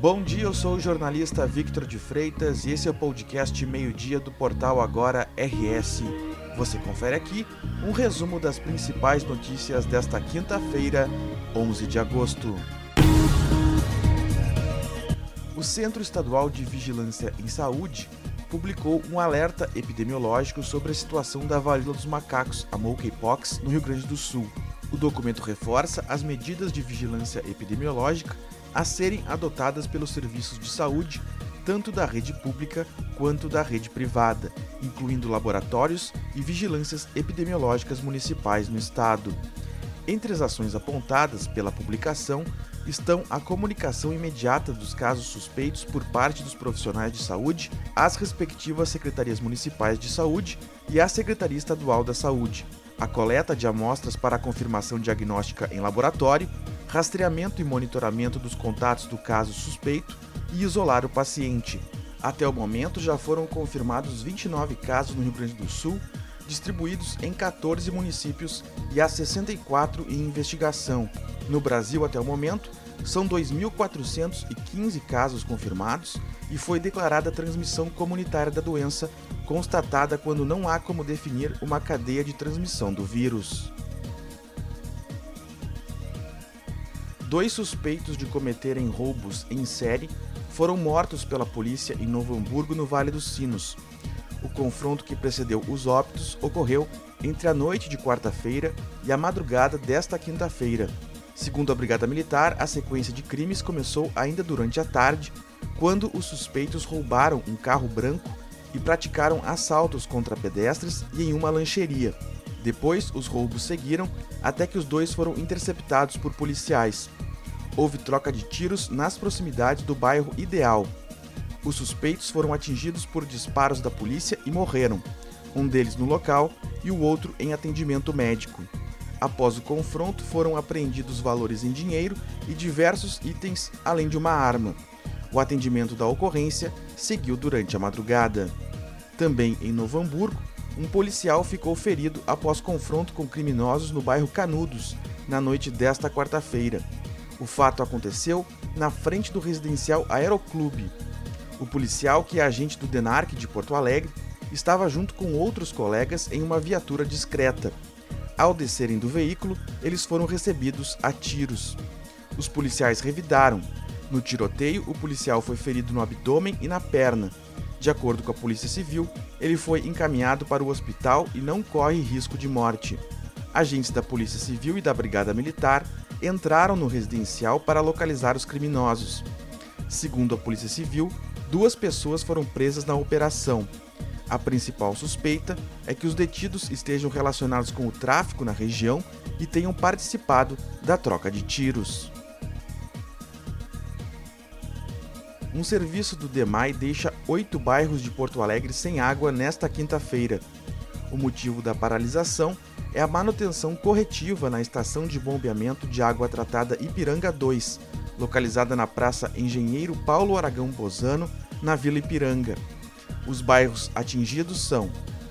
Bom dia, eu sou o jornalista Victor de Freitas e esse é o podcast Meio-Dia do portal Agora RS. Você confere aqui um resumo das principais notícias desta quinta-feira, 11 de agosto. O Centro Estadual de Vigilância em Saúde publicou um alerta epidemiológico sobre a situação da varíola dos macacos, a monkeypox, no Rio Grande do Sul. O documento reforça as medidas de vigilância epidemiológica a serem adotadas pelos serviços de saúde, tanto da rede pública quanto da rede privada, incluindo laboratórios e vigilâncias epidemiológicas municipais no estado. Entre as ações apontadas pela publicação estão a comunicação imediata dos casos suspeitos por parte dos profissionais de saúde às respectivas secretarias municipais de saúde e à Secretaria Estadual da Saúde, a coleta de amostras para confirmação diagnóstica em laboratório rastreamento e monitoramento dos contatos do caso suspeito e isolar o paciente. Até o momento já foram confirmados 29 casos no Rio Grande do Sul, distribuídos em 14 municípios e há 64 em investigação. No Brasil, até o momento, são 2.415 casos confirmados e foi declarada transmissão comunitária da doença, constatada quando não há como definir uma cadeia de transmissão do vírus. Dois suspeitos de cometerem roubos em série foram mortos pela polícia em Novo Hamburgo, no Vale dos Sinos. O confronto que precedeu os óbitos ocorreu entre a noite de quarta-feira e a madrugada desta quinta-feira. Segundo a Brigada Militar, a sequência de crimes começou ainda durante a tarde, quando os suspeitos roubaram um carro branco e praticaram assaltos contra pedestres e em uma lancheria. Depois, os roubos seguiram até que os dois foram interceptados por policiais. Houve troca de tiros nas proximidades do bairro Ideal. Os suspeitos foram atingidos por disparos da polícia e morreram, um deles no local e o outro em atendimento médico. Após o confronto, foram apreendidos valores em dinheiro e diversos itens, além de uma arma. O atendimento da ocorrência seguiu durante a madrugada. Também em Novo Hamburgo, um policial ficou ferido após confronto com criminosos no bairro Canudos, na noite desta quarta-feira. O fato aconteceu na frente do residencial Aeroclube. O policial, que é agente do DENARC de Porto Alegre, estava junto com outros colegas em uma viatura discreta. Ao descerem do veículo, eles foram recebidos a tiros. Os policiais revidaram. No tiroteio, o policial foi ferido no abdômen e na perna, de acordo com a Polícia Civil, ele foi encaminhado para o hospital e não corre risco de morte. Agentes da Polícia Civil e da Brigada Militar entraram no residencial para localizar os criminosos. Segundo a Polícia Civil, duas pessoas foram presas na operação. A principal suspeita é que os detidos estejam relacionados com o tráfico na região e tenham participado da troca de tiros. Um serviço do DEMAI deixa oito bairros de Porto Alegre sem água nesta quinta-feira. O motivo da paralisação é a manutenção corretiva na estação de bombeamento de água tratada Ipiranga 2, localizada na Praça Engenheiro Paulo Aragão Bozano, na Vila Ipiranga. Os bairros atingidos são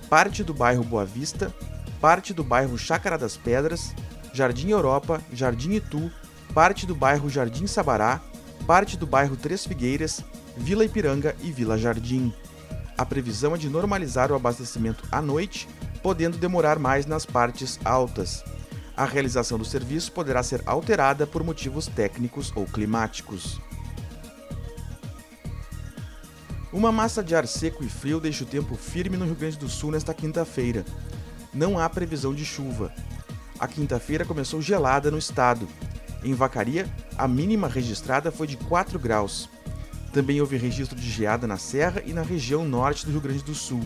parte do bairro Boa Vista, parte do bairro Chácara das Pedras, Jardim Europa, Jardim Itu, parte do bairro Jardim Sabará, parte do bairro Três Figueiras, Vila Ipiranga e Vila Jardim. A previsão é de normalizar o abastecimento à noite, podendo demorar mais nas partes altas. A realização do serviço poderá ser alterada por motivos técnicos ou climáticos. Uma massa de ar seco e frio deixa o tempo firme no Rio Grande do Sul nesta quinta-feira. Não há previsão de chuva. A quinta-feira começou gelada no estado, em Vacaria, a mínima registrada foi de 4 graus. Também houve registro de geada na Serra e na região norte do Rio Grande do Sul.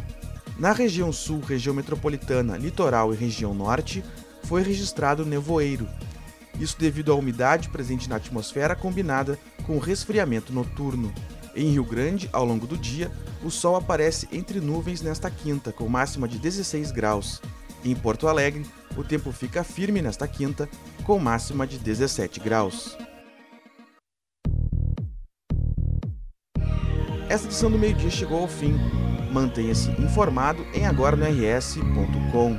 Na região sul, região metropolitana, litoral e região norte, foi registrado nevoeiro. Isso devido à umidade presente na atmosfera combinada com o resfriamento noturno. Em Rio Grande, ao longo do dia, o sol aparece entre nuvens nesta quinta, com máxima de 16 graus. Em Porto Alegre, o tempo fica firme nesta quinta, com máxima de 17 graus. Esta edição do meio-dia chegou ao fim. Mantenha-se informado em agora-no-rs.com.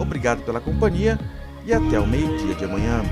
Obrigado pela companhia e até o meio-dia de amanhã.